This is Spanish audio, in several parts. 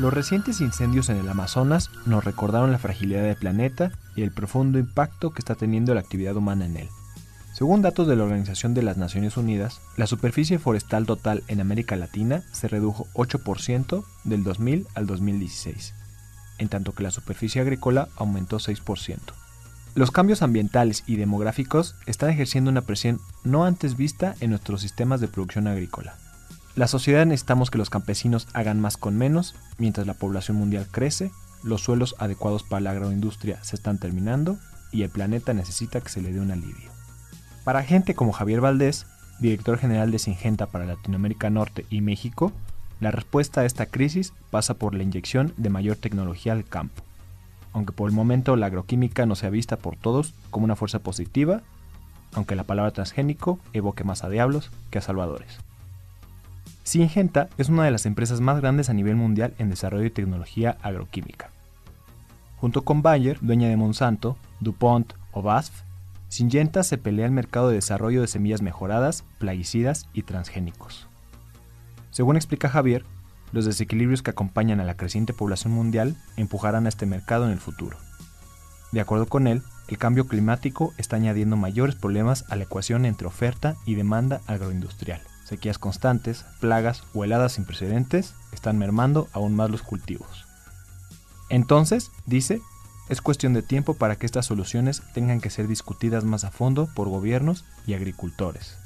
Los recientes incendios en el Amazonas nos recordaron la fragilidad del planeta y el profundo impacto que está teniendo la actividad humana en él. Según datos de la Organización de las Naciones Unidas, la superficie forestal total en América Latina se redujo 8% del 2000 al 2016, en tanto que la superficie agrícola aumentó 6%. Los cambios ambientales y demográficos están ejerciendo una presión no antes vista en nuestros sistemas de producción agrícola. La sociedad necesitamos que los campesinos hagan más con menos, mientras la población mundial crece, los suelos adecuados para la agroindustria se están terminando y el planeta necesita que se le dé un alivio. Para gente como Javier Valdés, director general de Singenta para Latinoamérica Norte y México, la respuesta a esta crisis pasa por la inyección de mayor tecnología al campo. Aunque por el momento la agroquímica no sea vista por todos como una fuerza positiva, aunque la palabra transgénico evoque más a diablos que a salvadores. Singenta es una de las empresas más grandes a nivel mundial en desarrollo de tecnología agroquímica. Junto con Bayer, dueña de Monsanto, DuPont o BASF, Syngenta se pelea el mercado de desarrollo de semillas mejoradas, plaguicidas y transgénicos. Según explica Javier, los desequilibrios que acompañan a la creciente población mundial empujarán a este mercado en el futuro. De acuerdo con él, el cambio climático está añadiendo mayores problemas a la ecuación entre oferta y demanda agroindustrial. Sequías constantes, plagas o heladas sin precedentes están mermando aún más los cultivos. Entonces, dice, es cuestión de tiempo para que estas soluciones tengan que ser discutidas más a fondo por gobiernos y agricultores.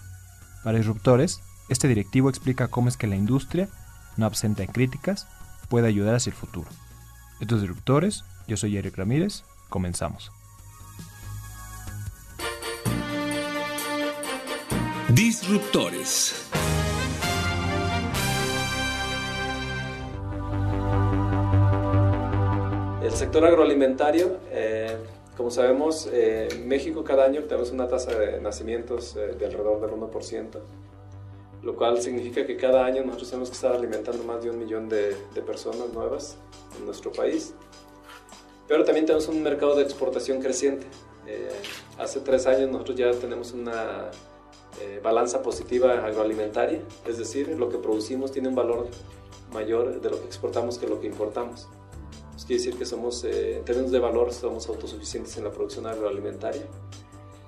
Para disruptores, este directivo explica cómo es que la industria, no absenta en críticas, puede ayudar hacia el futuro. Estos disruptores, yo soy Eric Ramírez, comenzamos. Disruptores. El sector agroalimentario, eh, como sabemos, eh, México cada año tenemos una tasa de nacimientos eh, de alrededor del 1%, lo cual significa que cada año nosotros tenemos que estar alimentando más de un millón de, de personas nuevas en nuestro país. Pero también tenemos un mercado de exportación creciente. hace tres años nosotros ya tenemos una balanza positiva agroalimentaria, es decir, lo que producimos tiene un valor mayor de lo que exportamos que lo que importamos. Pues quiere decir que somos, eh, en términos de valor, somos autosuficientes en la producción agroalimentaria.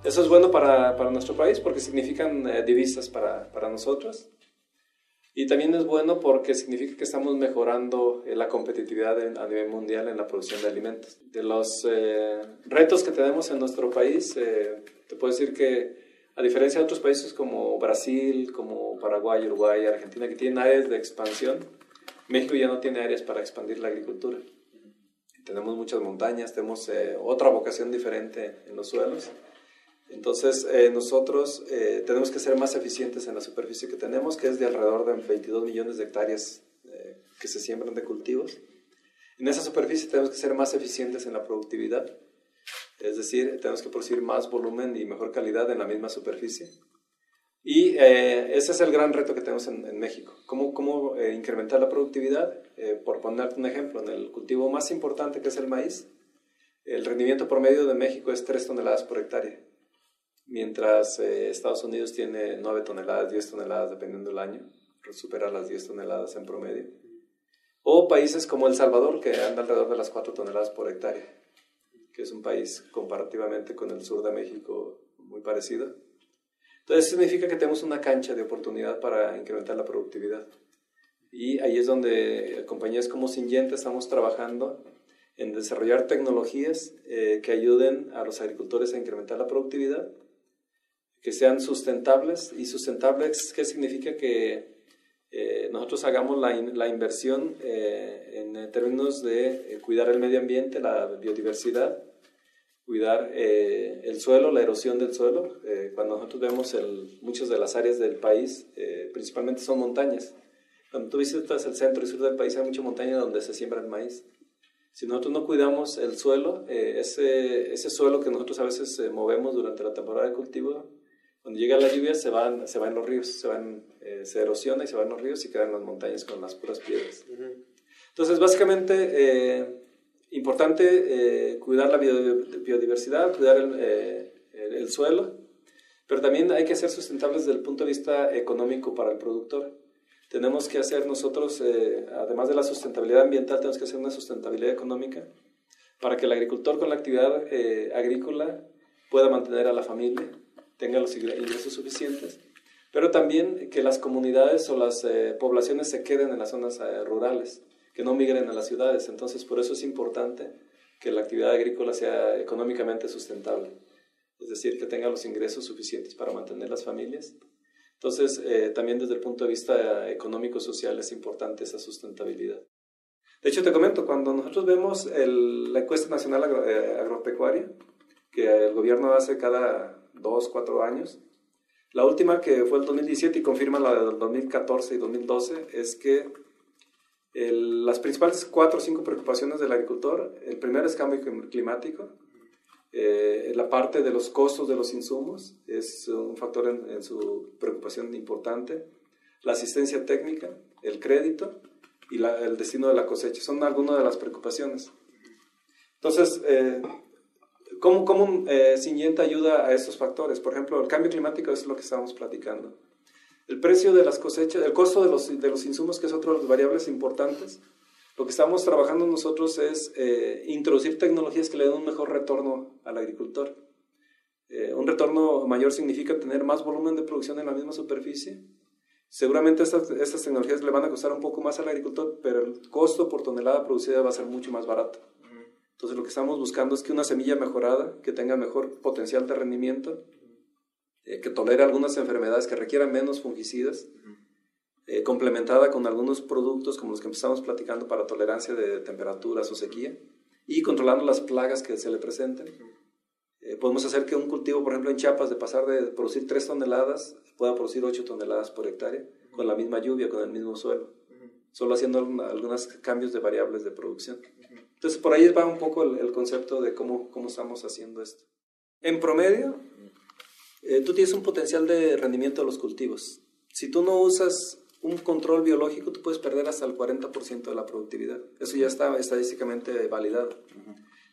Eso es bueno para, para nuestro país porque significan eh, divisas para, para, nosotros. Y también es bueno porque significa que estamos mejorando eh, la competitividad a nivel mundial en la producción de alimentos. De los retos que tenemos en nuestro país, te puedo decir que a diferencia de otros países como Brasil, como Paraguay, Uruguay, Argentina, que tienen áreas de expansión, México ya no tiene áreas para expandir la agricultura tenemos muchas montañas, tenemos eh, otra vocación diferente en los suelos. Entonces, eh, nosotros eh, tenemos que ser más eficientes en la superficie que tenemos, que es de alrededor de 22 millones de hectáreas que se siembran de cultivos. En esa superficie tenemos que ser más eficientes en la productividad, es decir, tenemos que producir más volumen y mejor calidad en la misma superficie. Y eh, ese es el gran reto que tenemos en, México. ¿Cómo, cómo eh, incrementar la productividad? Eh, por ponerte un ejemplo, en el cultivo más importante que es el maíz, el rendimiento promedio de México es 3 toneladas por hectárea, mientras Estados Unidos tiene 9 toneladas, 10 toneladas dependiendo del año, supera las 10 toneladas en promedio. O países como El Salvador, que anda alrededor de las 4 toneladas por hectárea, que es un país comparativamente con el sur de México muy parecido entonces, significa que tenemos una cancha de oportunidad para incrementar la productividad. Y ahí es donde compañías como Syngenta estamos trabajando en desarrollar tecnologías eh, que ayuden a los agricultores a incrementar la productividad, que sean sustentables. ¿Y sustentables qué significa? Que eh, nosotros hagamos la, la inversión eh, en términos de cuidar el medio ambiente, la biodiversidad, cuidar eh, el suelo, la erosión del suelo. Eh, cuando nosotros vemos el, muchas de las áreas del país, eh, principalmente son montañas. Cuando tú visitas el centro y sur del país hay mucha montaña donde se siembra el maíz. Si nosotros no cuidamos el suelo, ese, ese suelo que nosotros a veces movemos durante la temporada de cultivo, cuando llega la lluvia se van, se van los ríos, se, van, se erosiona y se van los ríos y quedan las montañas con las puras piedras. Entonces, básicamente importante eh, cuidar la biodiversidad, cuidar eh, el, el, suelo, pero también hay que ser sustentables desde el punto de vista económico para el productor. Tenemos que hacer nosotros, eh, además de la sustentabilidad ambiental, tenemos que hacer una sustentabilidad económica para que el agricultor con la actividad agrícola pueda mantener a la familia, tenga los ingresos suficientes, pero también que las comunidades o las poblaciones se queden en las zonas rurales que no migren a las ciudades. Entonces, por eso es importante que la actividad agrícola sea económicamente sustentable, es decir, que tenga los ingresos suficientes para mantener las familias. Entonces, eh, también desde el punto de vista económico-social es importante esa sustentabilidad. De hecho, te comento, cuando nosotros vemos la encuesta nacional eh, agropecuaria, que el gobierno hace cada dos, cuatro años, la última que fue el 2017 y confirma la del 2014 y 2012 es que las principales cuatro o cinco preocupaciones del agricultor, el primero es cambio climático, eh, la parte de los costos de los insumos es un factor en, su preocupación importante, la asistencia técnica, el crédito y el destino de la cosecha, son algunas de las preocupaciones. Entonces, eh, ¿cómo, cómo eh, ayuda a estos factores? Por ejemplo, el cambio climático es lo que estamos platicando. El precio de las cosechas, el costo de los, de los insumos, que es otra de las variables importantes. Lo que estamos trabajando nosotros es eh, introducir tecnologías que le den un mejor retorno al agricultor. Eh, un retorno mayor significa tener más volumen de producción en la misma superficie. Seguramente estas, estas, tecnologías le van a costar un poco más al agricultor, pero el costo por tonelada producida va a ser mucho más barato. Entonces lo que estamos buscando es que una semilla mejorada, que tenga mejor potencial de rendimiento, eh, que tolere algunas enfermedades que requieran menos fungicidas, eh, complementada con algunos productos como los que empezamos platicando para tolerancia de temperaturas o sequía, y controlando las plagas que se le presenten. Eh, podemos hacer que un cultivo, por ejemplo, en Chiapas, de pasar de producir 3 toneladas, pueda producir 8 toneladas por hectárea, con la misma lluvia, con el mismo suelo, solo haciendo algunos cambios de variables de producción. Entonces, por ahí va un poco el, el concepto de cómo, cómo estamos haciendo esto. En promedio, eh, tú tienes un potencial de rendimiento de los cultivos. Si tú no usas un control biológico, tú puedes perder hasta el 40% de la productividad. Eso ya está estadísticamente validado.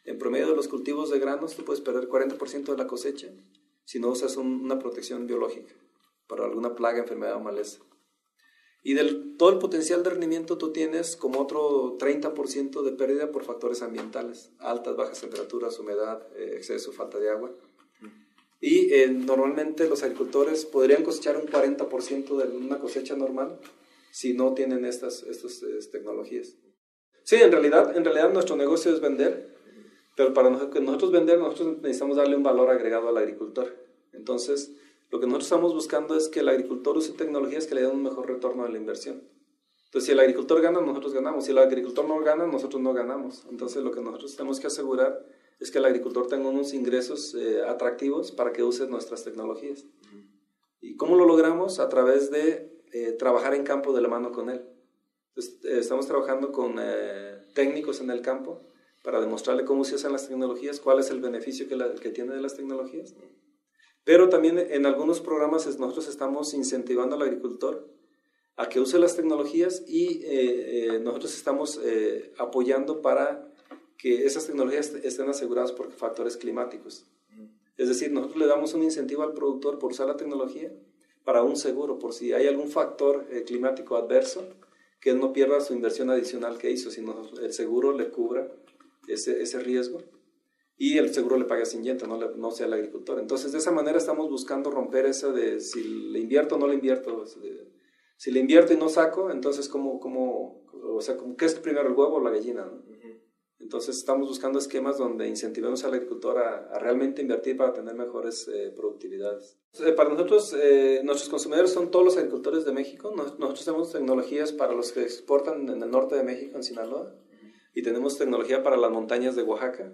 En promedio de los cultivos de granos, tú puedes perder 40% de la cosecha si no usas una protección biológica para alguna plaga, enfermedad o maleza. Y del todo el potencial de rendimiento tú tienes como otro 30% de pérdida por factores ambientales, altas, bajas temperaturas, humedad, eh, exceso, falta de agua. Y eh, normalmente los agricultores podrían cosechar un 40% de una cosecha normal si no tienen estas, estas, tecnologías. Sí, en realidad, en realidad nuestro negocio es vender, pero para nosotros vender, nosotros necesitamos darle un valor agregado al agricultor. Entonces, lo que nosotros estamos buscando es que el agricultor use tecnologías que le den un mejor retorno a la inversión. Entonces, si el agricultor gana, nosotros ganamos. Si el agricultor no gana, nosotros no ganamos. Entonces, lo que nosotros tenemos que asegurar es que el agricultor tenga unos ingresos eh, atractivos para que use nuestras tecnologías. ¿Y cómo lo logramos? A través de eh, trabajar en campo de la mano con él. Eh, estamos trabajando con técnicos en el campo para demostrarle cómo se usan las tecnologías, cuál es el beneficio que, que tiene de las tecnologías. Pero también en algunos programas nosotros estamos incentivando al agricultor a que use las tecnologías y nosotros estamos apoyando para que esas tecnologías estén aseguradas por factores climáticos. Es decir, nosotros le damos un incentivo al productor por usar la tecnología para un seguro, por si hay algún factor eh, climático adverso, que él no pierda su inversión adicional que hizo, sino el seguro le cubra ese, ese riesgo y el seguro le paga sin no, no sea el agricultor. Entonces, de esa manera estamos buscando romper esa de si le invierto o no le invierto. Si le invierto y no saco, entonces, ¿cómo, cómo, o sea, ¿qué es primero, el huevo o la gallina? Entonces estamos buscando esquemas donde incentivemos al agricultor a, realmente invertir para tener mejores eh, productividades. Eh, para nosotros, eh, nuestros consumidores son todos los agricultores de México. nosotros tenemos tecnologías para los que exportan en el norte de México, en Sinaloa, y tenemos tecnología para las montañas de Oaxaca,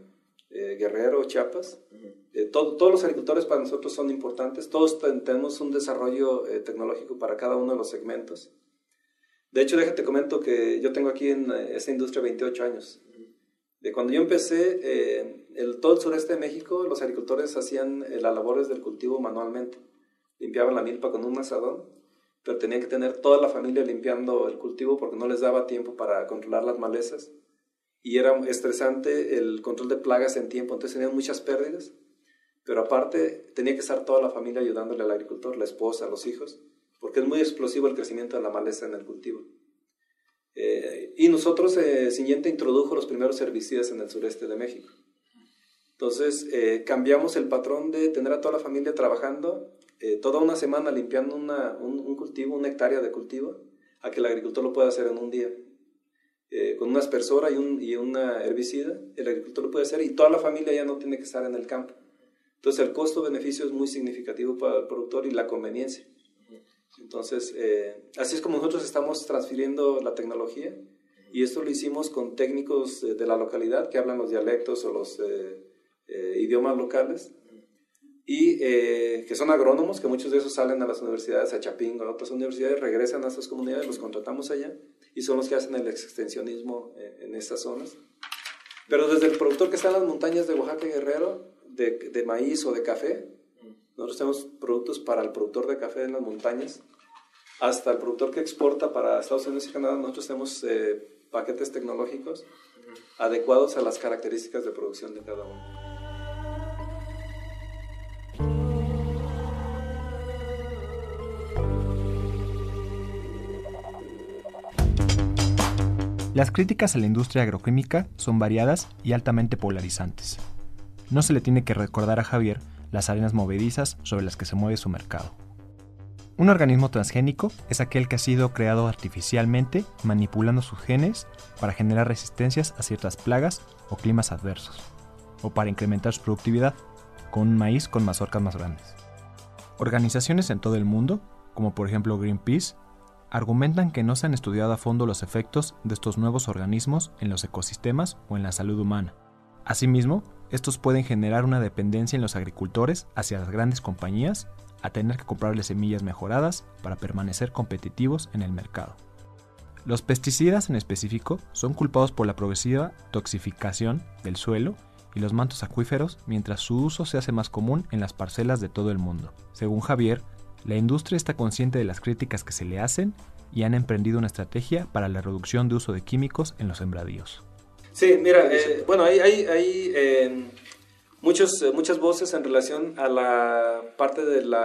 eh, Guerrero, Chiapas. Eh, todos los agricultores para nosotros son importantes, todos tenemos un desarrollo tecnológico para cada uno de los segmentos. De hecho, déjate comento que yo tengo aquí en esta industria 28 años. De cuando yo empecé, el, todo el sureste de México, los agricultores hacían las labores del cultivo manualmente. Limpiaban la milpa con un asadón, pero tenían que tener toda la familia limpiando el cultivo porque no les daba tiempo para controlar las malezas y era estresante el control de plagas en tiempo, entonces tenían muchas pérdidas, pero aparte tenía que estar toda la familia ayudándole al agricultor, la esposa, los hijos, porque es muy explosivo el crecimiento de la maleza en el cultivo. Eh, y nosotros, eh, Siguiente introdujo los primeros herbicidas en el sureste de México. Entonces, eh, cambiamos el patrón de tener a toda la familia trabajando eh, toda una semana limpiando una, un, un, cultivo, una hectárea de cultivo, a que el agricultor lo pueda hacer en un día. Eh, con una aspersora y, un, y una herbicida, el agricultor lo puede hacer y toda la familia ya no tiene que estar en el campo. Entonces el costo-beneficio es muy significativo para el productor y la conveniencia. Entonces, eh, así es como nosotros estamos transfiriendo la tecnología y esto lo hicimos con técnicos de, la localidad que hablan los dialectos o los eh, idiomas locales y que son agrónomos, que muchos de esos salen a las universidades, a Chapingo, a otras universidades, regresan a esas comunidades, los contratamos allá y son los que hacen el extensionismo eh, en estas zonas. Pero desde el productor que está en las montañas de Oaxaca y Guerrero, de, de, maíz o de café, nosotros tenemos productos para el productor de café en las montañas, hasta el productor que exporta para Estados Unidos y Canadá, nosotros tenemos eh, paquetes tecnológicos adecuados a las características de producción de cada uno. Las críticas a la industria agroquímica son variadas y altamente polarizantes. No se le tiene que recordar a Javier las arenas movedizas sobre las que se mueve su mercado. Un organismo transgénico es aquel que ha sido creado artificialmente manipulando sus genes para generar resistencias a ciertas plagas o climas adversos, o para incrementar su productividad, con un maíz con mazorcas más grandes. Organizaciones en todo el mundo, como por ejemplo Greenpeace, argumentan que no se han estudiado a fondo los efectos de estos nuevos organismos en los ecosistemas o en la salud humana. Asimismo, estos pueden generar una dependencia en los agricultores hacia las grandes compañías a tener que comprarles semillas mejoradas para permanecer competitivos en el mercado. Los pesticidas en específico son culpados por la progresiva toxificación del suelo y los mantos acuíferos mientras su uso se hace más común en las parcelas de todo el mundo. Según Javier, la industria está consciente de las críticas que se le hacen y han emprendido una estrategia para la reducción de uso de químicos en los sembradíos. Sí, mira, eh, bueno, hay, hay, hay eh, muchos, eh, muchas voces en relación a la parte del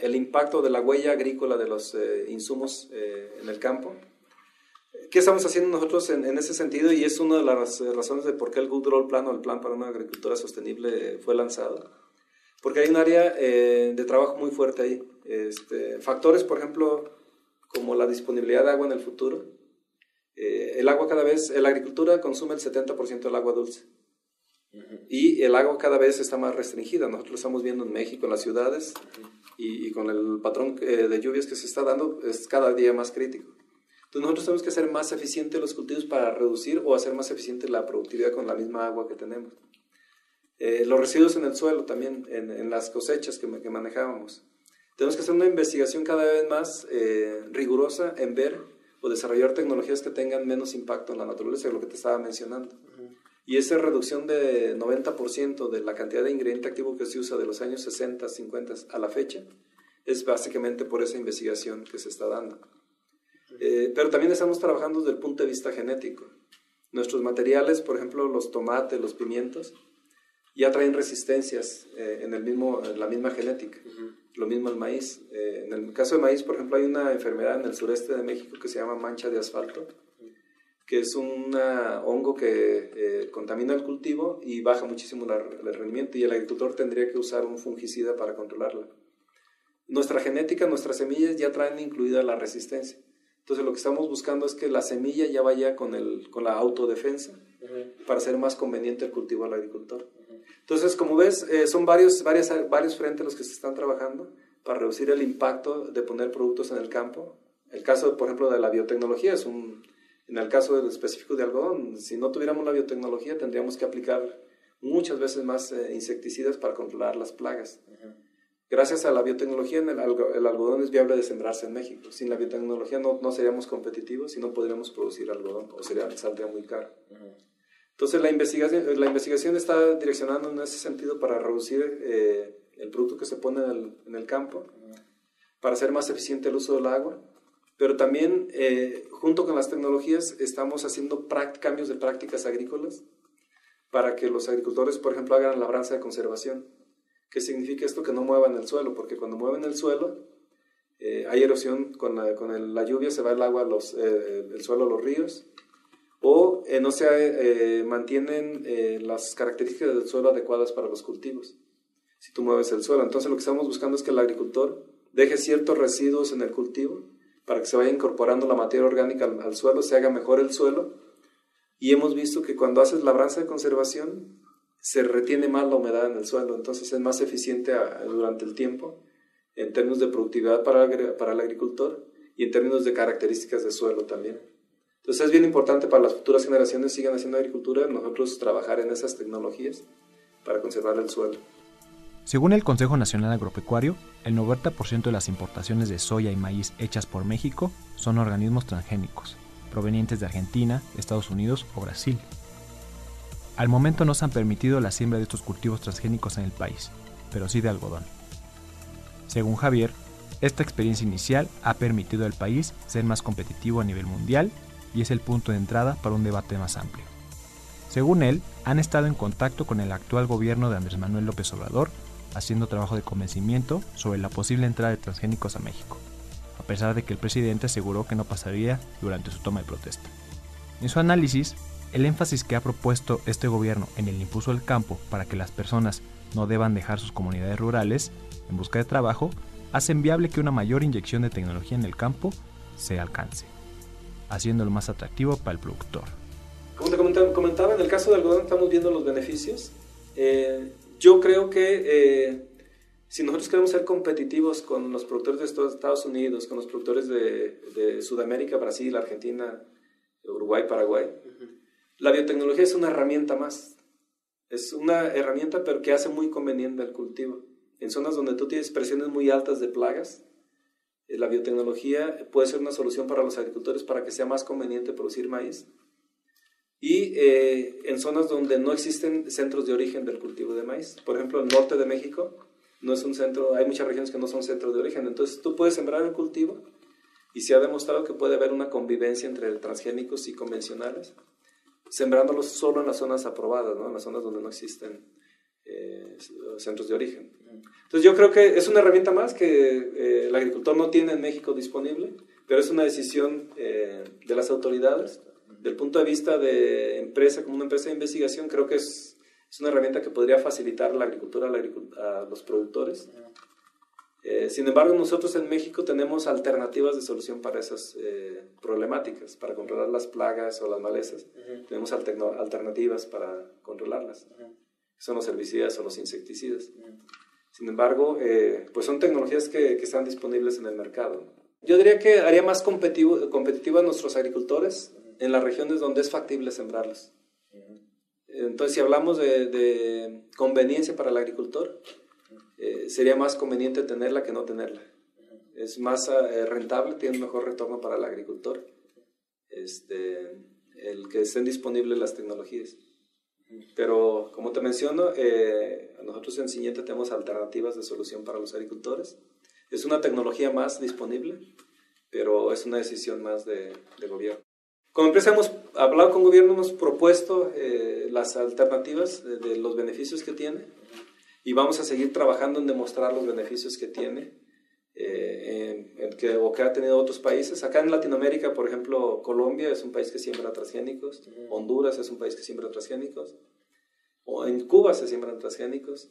el impacto de la huella agrícola de los insumos en el campo. ¿Qué estamos haciendo nosotros en, en, ese sentido? Y es una de las razones de por qué el Good Roll Plan o el Plan para una Agricultura Sostenible fue lanzado. Porque hay un área de trabajo muy fuerte ahí. Este, factores, por ejemplo, como la disponibilidad de agua en el futuro. Eh, el agua cada vez, la agricultura consume el 70% del agua dulce. Y el agua cada vez está más restringida. Nosotros lo estamos viendo en México, en las ciudades, y, con el patrón eh, de lluvias que se está dando, es cada día más crítico. Entonces nosotros tenemos que hacer más eficientes los cultivos para reducir o hacer más eficiente la productividad con la misma agua que tenemos. Eh, los residuos en el suelo también, en, en las cosechas que, que manejábamos. Tenemos que hacer una investigación cada vez más eh, rigurosa en ver o desarrollar tecnologías que tengan menos impacto en la naturaleza, lo que te estaba mencionando. Y esa reducción de 90% de la cantidad de ingrediente activo que se usa de los años 60, 50 a la fecha, es básicamente por esa investigación que se está dando. Eh, pero también estamos trabajando desde el punto de vista genético. Nuestros materiales, por ejemplo, los tomates, los pimientos, ya traen resistencias eh, en, el mismo, en la misma genética. Lo mismo el maíz. Eh, en el caso de maíz, por ejemplo, hay una enfermedad en el sureste de México que se llama mancha de asfalto, que es un hongo que eh, contamina el cultivo y baja muchísimo el rendimiento y el agricultor tendría que usar un fungicida para controlarla. Nuestra genética, nuestras semillas ya traen incluida la resistencia. Entonces lo que estamos buscando es que la semilla ya vaya con, el, con la autodefensa para hacer más conveniente el cultivo al agricultor. Entonces, como ves, eh, son varios, varios, varios frentes los que se están trabajando para reducir el impacto de poner productos en el campo. El caso, por ejemplo, de la biotecnología es un, en el caso específico de algodón, si no tuviéramos la biotecnología tendríamos que aplicar muchas veces más eh, insecticidas para controlar las plagas. Gracias a la biotecnología, el, algodón es viable de sembrarse en México. Sin la biotecnología no, no seríamos competitivos y no podríamos producir algodón o sería, saldría muy caro. Entonces la investigación, la investigación está direccionando en ese sentido para reducir eh, el producto que se pone en el, campo, para hacer más eficiente el uso del agua, pero también eh, junto con las tecnologías estamos haciendo cambios de prácticas agrícolas para que los agricultores, por ejemplo, hagan labranza de conservación. ¿Qué significa esto? Que no muevan el suelo, porque cuando mueven el suelo eh, hay erosión, con, la, con la, lluvia se va el agua, los, eh, el suelo a los ríos, o eh, no se mantienen las características del suelo adecuadas para los cultivos, si tú mueves el suelo. Entonces lo que estamos buscando es que el agricultor deje ciertos residuos en el cultivo para que se vaya incorporando la materia orgánica al, suelo, se haga mejor el suelo. Y hemos visto que cuando haces labranza de conservación, se retiene más la humedad en el suelo, entonces es más eficiente durante el tiempo en términos de productividad para, para el agricultor y en términos de características de suelo también. Entonces es bien importante para las futuras generaciones sigan haciendo agricultura, nosotros trabajar en esas tecnologías para conservar el suelo. Según el Consejo Nacional Agropecuario, el 90% de las importaciones de soya y maíz hechas por México son organismos transgénicos, provenientes de Argentina, Estados Unidos o Brasil. Al momento no se han permitido la siembra de estos cultivos transgénicos en el país, pero sí de algodón. Según Javier, esta experiencia inicial ha permitido al país ser más competitivo a nivel mundial y es el punto de entrada para un debate más amplio. Según él, han estado en contacto con el actual gobierno de Andrés Manuel López Obrador, haciendo trabajo de convencimiento sobre la posible entrada de transgénicos a México, a pesar de que el presidente aseguró que no pasaría durante su toma de protesta. En su análisis, el énfasis que ha propuesto este gobierno en el impulso del campo para que las personas no deban dejar sus comunidades rurales en busca de trabajo hacen viable que una mayor inyección de tecnología en el campo se alcance, haciéndolo más atractivo para el productor. Como te comentaba, en el caso del algodón estamos viendo los beneficios. Eh, yo creo que eh, si nosotros queremos ser competitivos con los productores de Estados Unidos, con los productores de, Sudamérica, Brasil, Argentina, Uruguay, Paraguay, la biotecnología es una herramienta más. Es una herramienta pero que hace muy conveniente el cultivo. En zonas donde tú tienes presiones muy altas de plagas, la biotecnología puede ser una solución para los agricultores para que sea más conveniente producir maíz. Y eh, en zonas donde no existen centros de origen del cultivo de maíz. Por ejemplo, el norte de México no es un centro, hay muchas regiones que no son centros de origen. Entonces tú puedes sembrar el cultivo y se ha demostrado que puede haber una convivencia entre transgénicos y convencionales sembrándolos solo en las zonas aprobadas, ¿no? en las zonas donde no existen eh, centros de origen. Entonces yo creo que es una herramienta más que eh, el agricultor no tiene en México disponible, pero es una decisión eh, de las autoridades. Del punto de vista de empresa, como una empresa de investigación, creo que es, es una herramienta que podría facilitar la agricultura a, los productores. Eh, sin embargo, nosotros en México tenemos alternativas de solución para esas eh, problemáticas, para controlar las plagas o las malezas. Tenemos alternativas para controlarlas. Son los herbicidas o los insecticidas. Sin embargo, eh, pues son tecnologías que, que, están disponibles en el mercado. Yo diría que haría más competitivo, competitivo a nuestros agricultores en las regiones donde es factible sembrarlos. Entonces, si hablamos de, de conveniencia para el agricultor, eh, sería más conveniente tenerla que no tenerla. Es más eh, rentable, tiene un mejor retorno para el agricultor, este, el que estén disponibles las tecnologías. Pero como te menciono, eh, nosotros en Ciñete tenemos alternativas de solución para los agricultores. Es una tecnología más disponible, pero es una decisión más de, de gobierno. Como empresa hemos hablado con gobierno, hemos propuesto las alternativas de, de, los beneficios que tiene y vamos a seguir trabajando en demostrar los beneficios que tiene eh, que, o que ha tenido otros países. Acá en Latinoamérica, por ejemplo, Colombia es un país que siembra transgénicos, Honduras es un país que siembra transgénicos, o en Cuba se siembran transgénicos.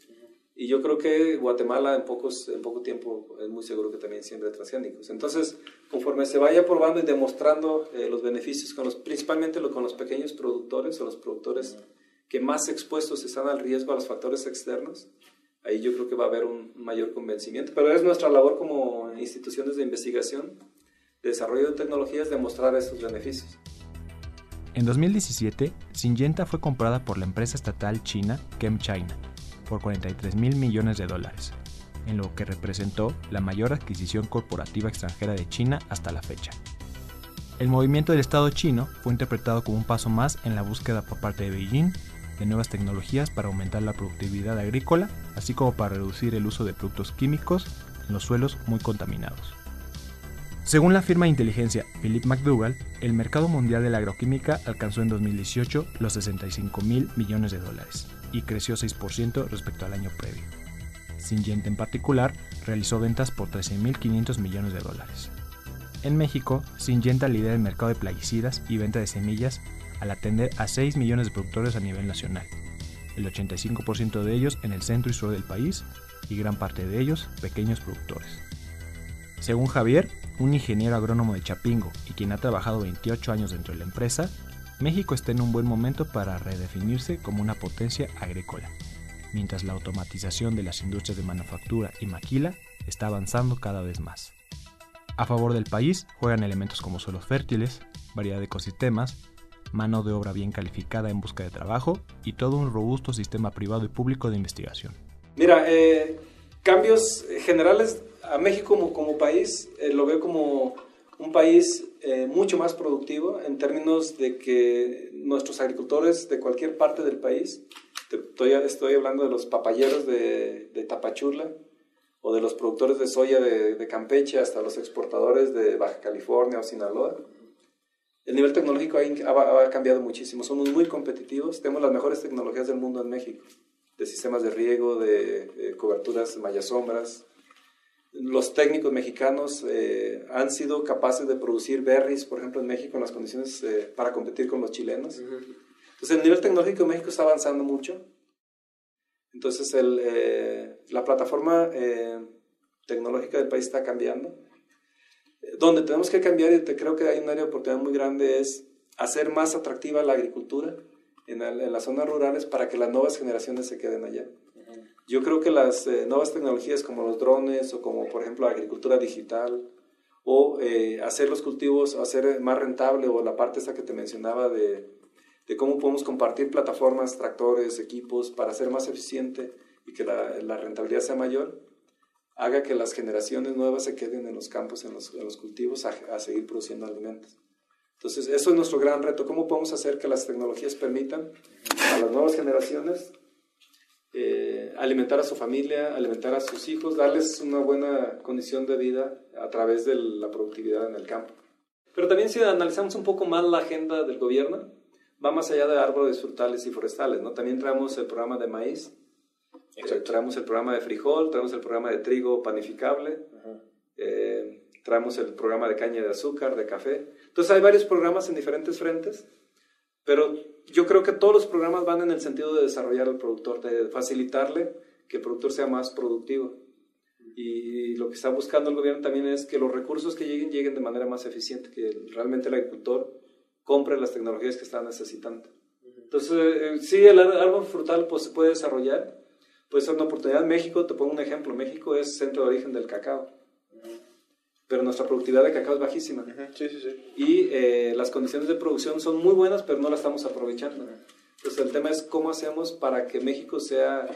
Y yo creo que Guatemala en, pocos, en poco tiempo es muy seguro que también siembre transgénicos. Entonces, conforme se vaya probando y demostrando eh, los beneficios, con los, principalmente con los pequeños productores o los productores que más expuestos están al riesgo a los factores externos, ahí yo creo que va a haber un mayor convencimiento. Pero es nuestra labor como instituciones de investigación, de desarrollo de tecnologías, demostrar esos beneficios. En 2017, Syngenta fue comprada por la empresa estatal china ChemChina por 43 mil millones de dólares, en lo que representó la mayor adquisición corporativa extranjera de China hasta la fecha. El movimiento del Estado chino fue interpretado como un paso más en la búsqueda por parte de Beijing de nuevas tecnologías para aumentar la productividad agrícola, así como para reducir el uso de productos químicos en los suelos muy contaminados. Según la firma de inteligencia Philip McDougall, el mercado mundial de la agroquímica alcanzó en 2018 los 65 mil millones de dólares y creció 6% respecto al año previo. Syngenta en particular realizó ventas por 13.500 millones de dólares. En México, Syngenta lidera el mercado de plaguicidas y venta de semillas al atender a 6 millones de productores a nivel nacional, el 85% de ellos en el centro y sur del país y gran parte de ellos pequeños productores. Según Javier, un ingeniero agrónomo de Chapingo y quien ha trabajado 28 años dentro de la empresa, México está en un buen momento para redefinirse como una potencia agrícola, mientras la automatización de las industrias de manufactura y maquila está avanzando cada vez más. A favor del país juegan elementos como suelos fértiles, variedad de ecosistemas, mano de obra bien calificada en busca de trabajo y todo un robusto sistema privado y público de investigación. Mira, eh, cambios generales a México como, país eh, lo veo como un país eh, mucho más productivo en términos de que nuestros agricultores de cualquier parte del país, estoy, estoy hablando de los papayeros de, de, Tapachula o de los productores de soya de Campeche hasta los exportadores de Baja California o Sinaloa, el nivel tecnológico ha, ha, cambiado muchísimo. Somos muy competitivos. Tenemos las mejores tecnologías del mundo en México, de sistemas de riego, de, de coberturas malla sombras. Los técnicos mexicanos eh, han sido capaces de producir berries, por ejemplo, en México, en las condiciones eh, para competir con los chilenos. Entonces, el nivel tecnológico de México está avanzando mucho. Entonces, el, eh, la plataforma tecnológica del país está cambiando donde tenemos que cambiar, y te creo que hay un área de oportunidad muy grande, es hacer más atractiva la agricultura en, en las zonas rurales para que las nuevas generaciones se queden allá. Yo creo que las eh, nuevas tecnologías como los drones o como por ejemplo la agricultura digital o eh, hacer los cultivos, hacer más rentable o la parte esa que te mencionaba de, de cómo podemos compartir plataformas, tractores, equipos para hacer más eficiente y que la, la rentabilidad sea mayor, haga que las generaciones nuevas se queden en los campos, en los, cultivos, a, a, seguir produciendo alimentos. Entonces, eso es nuestro gran reto. ¿Cómo podemos hacer que las tecnologías permitan a las nuevas generaciones eh, alimentar a su familia, alimentar a sus hijos, darles una buena condición de vida a través de la productividad en el campo? Pero también si analizamos un poco más la agenda del gobierno, va más allá de árboles frutales y forestales, ¿no? También traemos el programa de maíz, traemos el programa de frijol, traemos el programa de trigo panificable, eh, traemos el programa de caña de azúcar, de café. Entonces hay varios programas en diferentes frentes, pero yo creo que todos los programas van en el sentido de desarrollar al productor, de facilitarle que el productor sea más productivo. Y lo que está buscando el gobierno también es que los recursos que lleguen lleguen de manera más eficiente, que realmente el agricultor compre las tecnologías que está necesitando. Entonces, eh, sí, el árbol frutal pues, se puede desarrollar, puede ser una oportunidad. México, te pongo un ejemplo, México es centro de origen del cacao, pero nuestra productividad de cacao es bajísima. Sí, sí, sí. Y eh, las condiciones de producción son muy buenas, pero no las estamos aprovechando. Entonces el tema es cómo hacemos para que México sea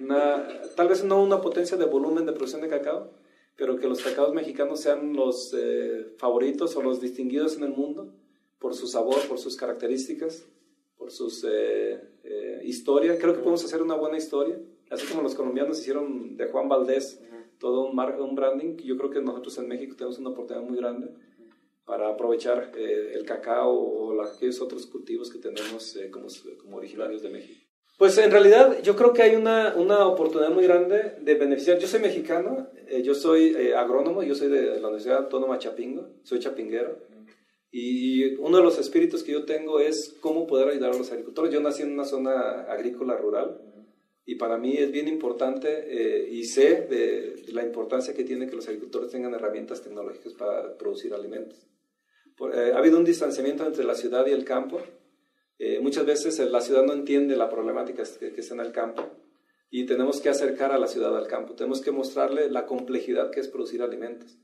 una, tal vez no una potencia de volumen de producción de cacao, pero que los cacaos mexicanos sean los eh, favoritos o los distinguidos en el mundo por su sabor, por sus características, por sus eh, eh historia. Creo que podemos hacer una buena historia así como los colombianos hicieron de Juan Valdés todo un, un branding, yo creo que nosotros en México tenemos una oportunidad muy grande para aprovechar eh, el cacao o aquellos otros cultivos que tenemos eh, como, como, originarios de México. Pues en realidad yo creo que hay una, una oportunidad muy grande de beneficiar. Yo soy mexicano, eh, yo soy eh, agrónomo, yo soy de la Universidad Autónoma Chapingo, soy chapinguero. Y uno de los espíritus que yo tengo es cómo poder ayudar a los agricultores. Yo nací en una zona agrícola rural y para mí es bien importante eh, y sé de, de, la importancia que tiene que los agricultores tengan herramientas tecnológicas para producir alimentos. Por, eh, ha habido un distanciamiento entre la ciudad y el campo. Eh, muchas veces la ciudad no entiende la problemática que, que está en el campo y tenemos que acercar a la ciudad al campo. Tenemos que mostrarle la complejidad que es producir alimentos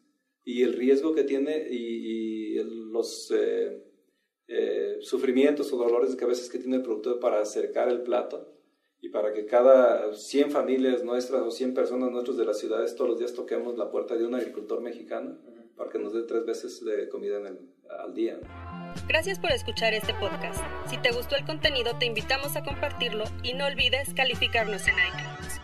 y el riesgo que tiene y, y los, eh, sufrimientos o dolores que a veces que tiene el productor para acercar el plato y para que cada 100 familias nuestras o 100 personas nuestras de las ciudades todos los días toquemos la puerta de un agricultor mexicano para que nos dé tres veces de comida en el, al día. Gracias por escuchar este podcast. Si te gustó el contenido, te invitamos a compartirlo y no olvides calificarnos en iTunes.